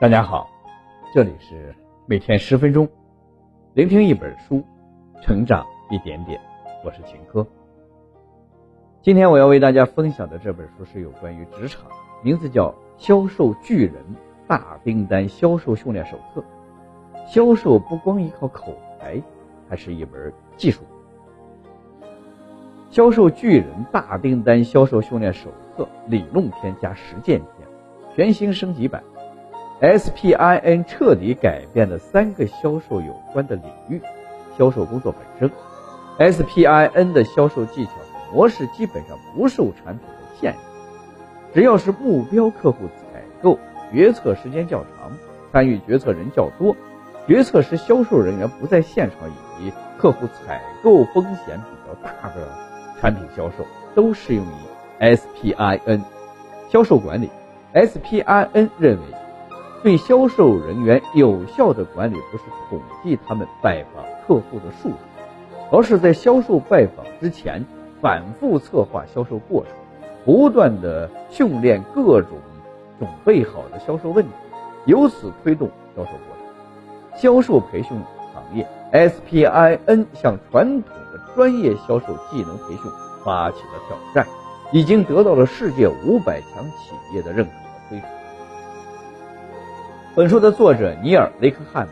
大家好，这里是每天十分钟，聆听一本书，成长一点点。我是秦科。今天我要为大家分享的这本书是有关于职场，名字叫《销售巨人大订单销售训练手册》。销售不光依靠口才，还是一门技术。销售巨人大订单销售训练手册理论篇加实践篇，全新升级版。SPIN 彻底改变了三个销售有关的领域，销售工作本身。SPIN 的销售技巧模式基本上不受产品的限制，只要是目标客户采购决策时间较长，参与决策人较多，决策时销售人员不在现场以及客户采购风险比较大的产品销售，都适用于 SPIN 销售管理。SPIN 认为。对销售人员有效的管理，不是统计他们拜访客户的数量，而是在销售拜访之前反复策划销售过程，不断的训练各种准备好的销售问题，由此推动销售过程。销售培训行业 SPIN 向传统的专业销售技能培训发起了挑战，已经得到了世界五百强企业的认可和推崇。本书的作者尼尔·雷克汉姆，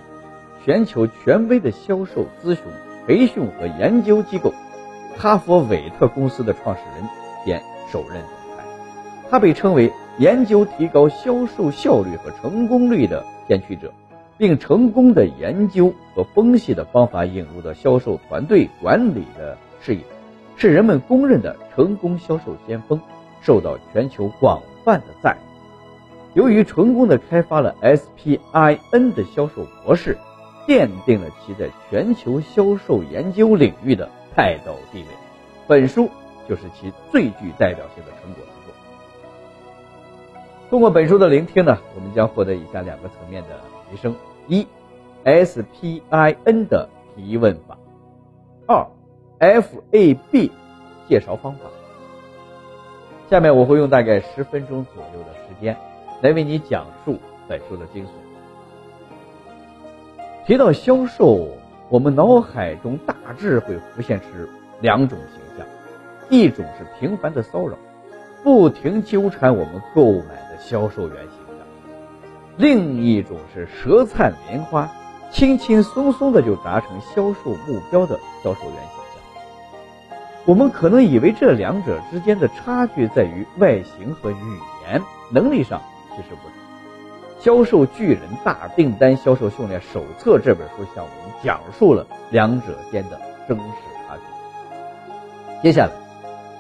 全球权威的销售咨询、培训和研究机构哈佛韦特公司的创始人兼首任总裁。他被称为研究提高销售效率和成功率的先驱者，并成功的研究和分析的方法引入到销售团队管理的事业，是人们公认的成功销售先锋，受到全球广泛的赞誉。由于成功的开发了 SPIN 的销售模式，奠定了其在全球销售研究领域的泰斗地位。本书就是其最具代表性的成果之作。通过本书的聆听呢，我们将获得以下两个层面的提升：一，SPIN 的提问法；二，FAB 介绍方法。下面我会用大概十分钟左右的时间。来为你讲述本书的精髓。提到销售，我们脑海中大致会浮现出两种形象：一种是频繁的骚扰，不停纠缠我们购买的销售员形象；另一种是舌灿莲花，轻轻松松的就达成销售目标的销售员形象。我们可能以为这两者之间的差距在于外形和语言能力上。其实不是，《销售巨人大订单销售训练手册》这本书向我们讲述了两者间的真实差距。接下来，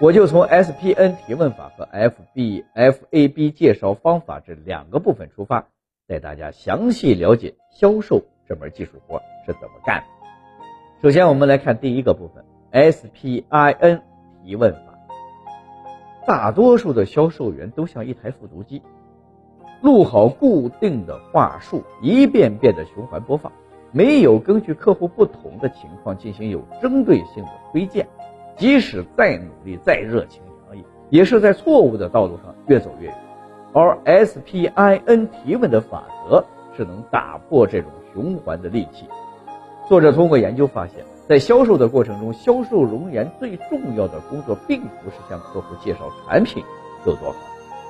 我就从 SPN 提问法和 FBFAB 介绍方法这两个部分出发，带大家详细了解销售这门技术活是怎么干的。首先，我们来看第一个部分：SPIN 提问法。大多数的销售员都像一台复读机。录好固定的话术，一遍遍的循环播放，没有根据客户不同的情况进行有针对性的推荐。即使再努力、再热情洋溢，也是在错误的道路上越走越远。而 SPIN 提问的法则是能打破这种循环的利器。作者通过研究发现，在销售的过程中，销售人员最重要的工作，并不是向客户介绍产品有多好。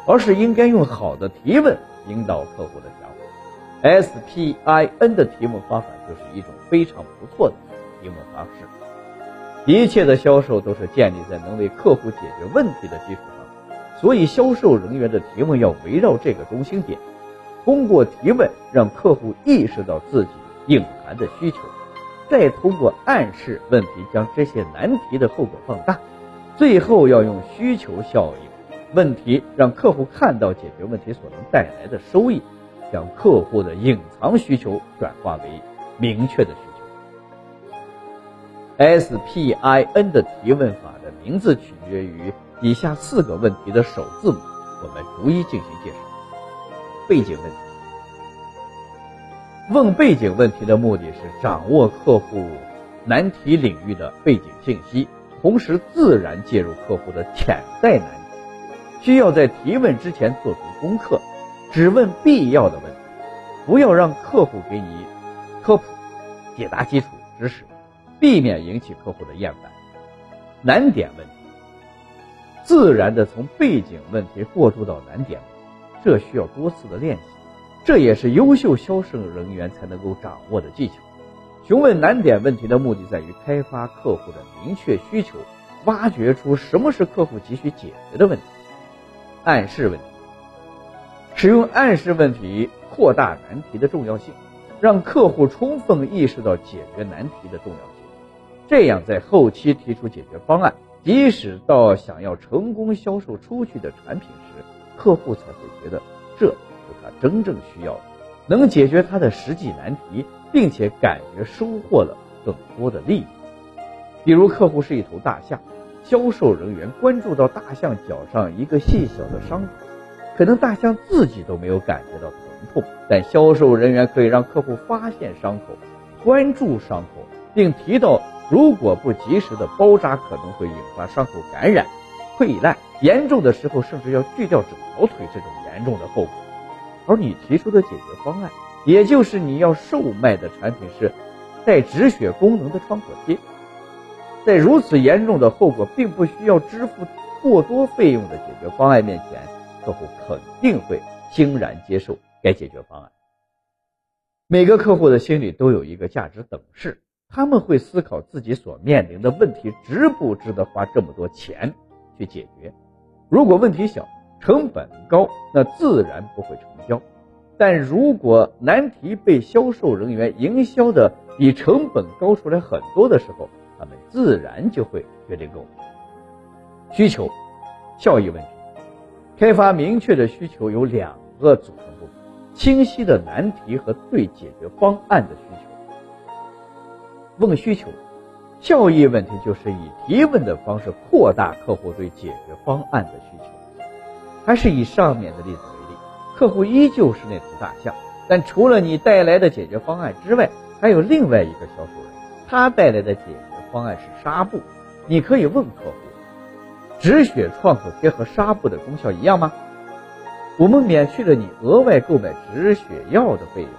而是应该用好的提问引导客户的想法。SPIN 的提问方法就是一种非常不错的提问方式。一切的销售都是建立在能为客户解决问题的基础上，所以销售人员的提问要围绕这个中心点，通过提问让客户意识到自己隐含的需求，再通过暗示问题将这些难题的后果放大，最后要用需求效应。问题让客户看到解决问题所能带来的收益，将客户的隐藏需求转化为明确的需求。SPIN 的提问法的名字取决于以下四个问题的首字母，我们逐一进行介绍。背景问题，问背景问题的目的是掌握客户难题领域的背景信息，同时自然介入客户的潜在难题。需要在提问之前做足功课，只问必要的问题，不要让客户给你科普、解答基础知识，避免引起客户的厌烦。难点问题，自然的从背景问题过渡到难点，这需要多次的练习，这也是优秀销售人员才能够掌握的技巧。询问难点问题的目的在于开发客户的明确需求，挖掘出什么是客户急需解决的问题。暗示问题，使用暗示问题扩大难题的重要性，让客户充分意识到解决难题的重要性。这样，在后期提出解决方案，即使到想要成功销售出去的产品时，客户才会觉得这是他真正需要的，能解决他的实际难题，并且感觉收获了更多的利益。比如，客户是一头大象，销售人员关注到大象脚上一个细小的伤口，可能大象自己都没有感觉到疼痛，但销售人员可以让客户发现伤口，关注伤口，并提到。如果不及时的包扎，可能会引发伤口感染、溃烂，严重的时候甚至要锯掉整条腿这种严重的后果。而你提出的解决方案，也就是你要售卖的产品是带止血功能的创可贴，在如此严重的后果并不需要支付过多费用的解决方案面前，客户肯定会欣然接受该解决方案。每个客户的心里都有一个价值等式。他们会思考自己所面临的问题值不值得花这么多钱去解决。如果问题小、成本高，那自然不会成交；但如果难题被销售人员营销的比成本高出来很多的时候，他们自然就会决定购买。需求效益问题，开发明确的需求有两个组成部分：清晰的难题和对解决方案的需求。问需求，效益问题就是以提问的方式扩大客户对解决方案的需求。还是以上面的例子为例，客户依旧是那头大象，但除了你带来的解决方案之外，还有另外一个销售人，他带来的解决方案是纱布。你可以问客户：止血创可贴和纱布的功效一样吗？我们免去了你额外购买止血药的费用，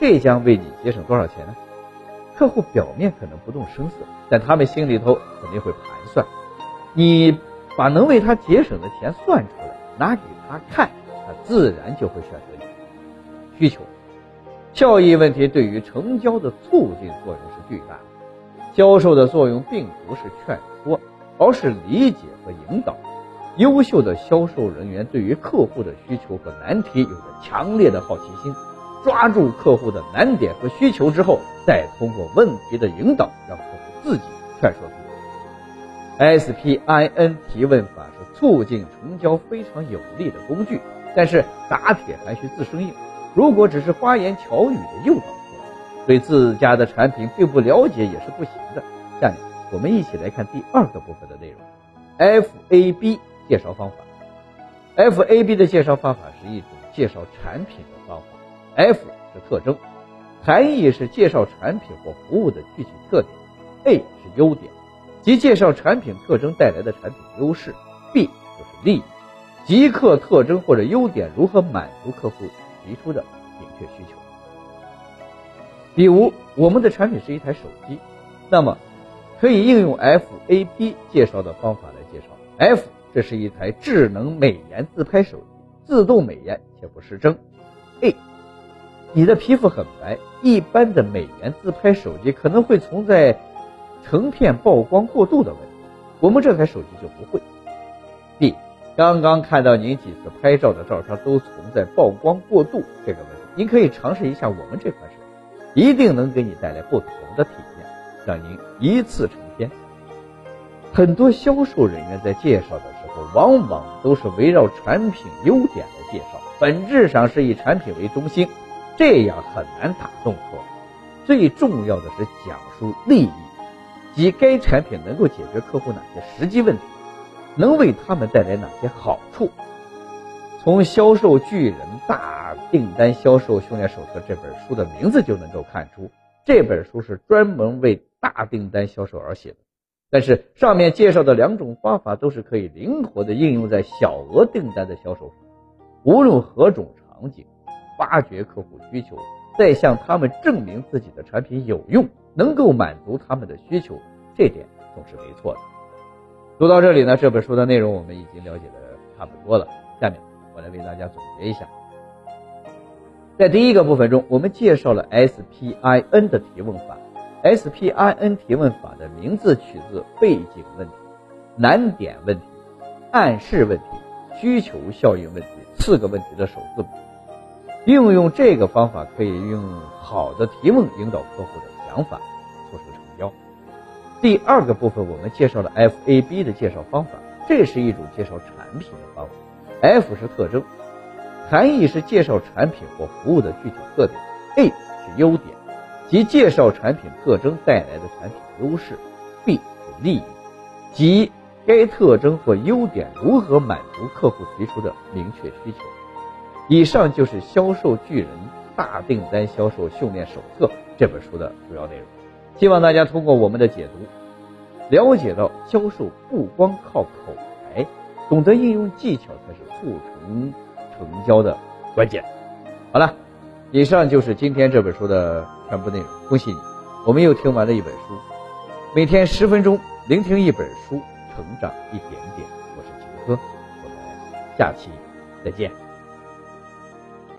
这将为你节省多少钱呢？客户表面可能不动声色，但他们心里头肯定会盘算。你把能为他节省的钱算出来，拿给他看，他自然就会选择你。需求、效益问题对于成交的促进作用是巨大的。销售的作用并不是劝说，而是理解和引导。优秀的销售人员对于客户的需求和难题有着强烈的好奇心。抓住客户的难点和需求之后，再通过问题的引导，让客户自己劝说出来。SPIN 提问法是促进成交非常有力的工具，但是打铁还需自身硬。如果只是花言巧语的诱导，对自家的产品并不了解也是不行的。下面我们一起来看第二个部分的内容：FAB 介绍方法。FAB 的介绍方法是一种介绍产品的方法。F 是特征，含义是介绍产品或服务的具体特点；A 是优点，即介绍产品特征带来的产品优势；B 就是利益，即客特征或者优点如何满足客户提出的明确需求。比如，我们的产品是一台手机，那么可以应用 FAB 介绍的方法来介绍。F 这是一台智能美颜自拍手机，自动美颜且不失真。A 你的皮肤很白，一般的美颜自拍手机可能会存在成片曝光过度的问题，我们这台手机就不会。B，刚刚看到您几次拍照的照片都存在曝光过度这个问题，您可以尝试一下我们这款手机，一定能给你带来不同的体验，让您一次成片。很多销售人员在介绍的时候，往往都是围绕产品优点来介绍，本质上是以产品为中心。这样很难打动客户。最重要的是讲述利益，即该产品能够解决客户哪些实际问题，能为他们带来哪些好处。从《销售巨人大订单销售训练手册》这本书的名字就能够看出，这本书是专门为大订单销售而写的。但是上面介绍的两种方法都是可以灵活的应用在小额订单的销售上，无论何种场景。挖掘客户需求，再向他们证明自己的产品有用，能够满足他们的需求，这点总是没错的。读到这里呢，这本书的内容我们已经了解的差不多了。下面我来为大家总结一下。在第一个部分中，我们介绍了 SPIN 的提问法。SPIN 提问法的名字取自背景问题、难点问题、暗示问题、需求效应问题四个问题的首字母。运用这个方法，可以用好的提问引导客户的想法，促使成交。第二个部分，我们介绍了 FAB 的介绍方法，这是一种介绍产品的方法。F 是特征，含义是介绍产品或服务的具体特点；A 是优点，即介绍产品特征带来的产品优势；B 是利益，即该特征或优点如何满足客户提出的明确需求。以上就是《销售巨人大订单销售训练手册》这本书的主要内容。希望大家通过我们的解读，了解到销售不光靠口，懂得应用技巧才是促成成交的关键。好了，以上就是今天这本书的全部内容。恭喜你，我们又听完了一本书。每天十分钟，聆听一本书，成长一点点。我是杰哥，我们下期再见。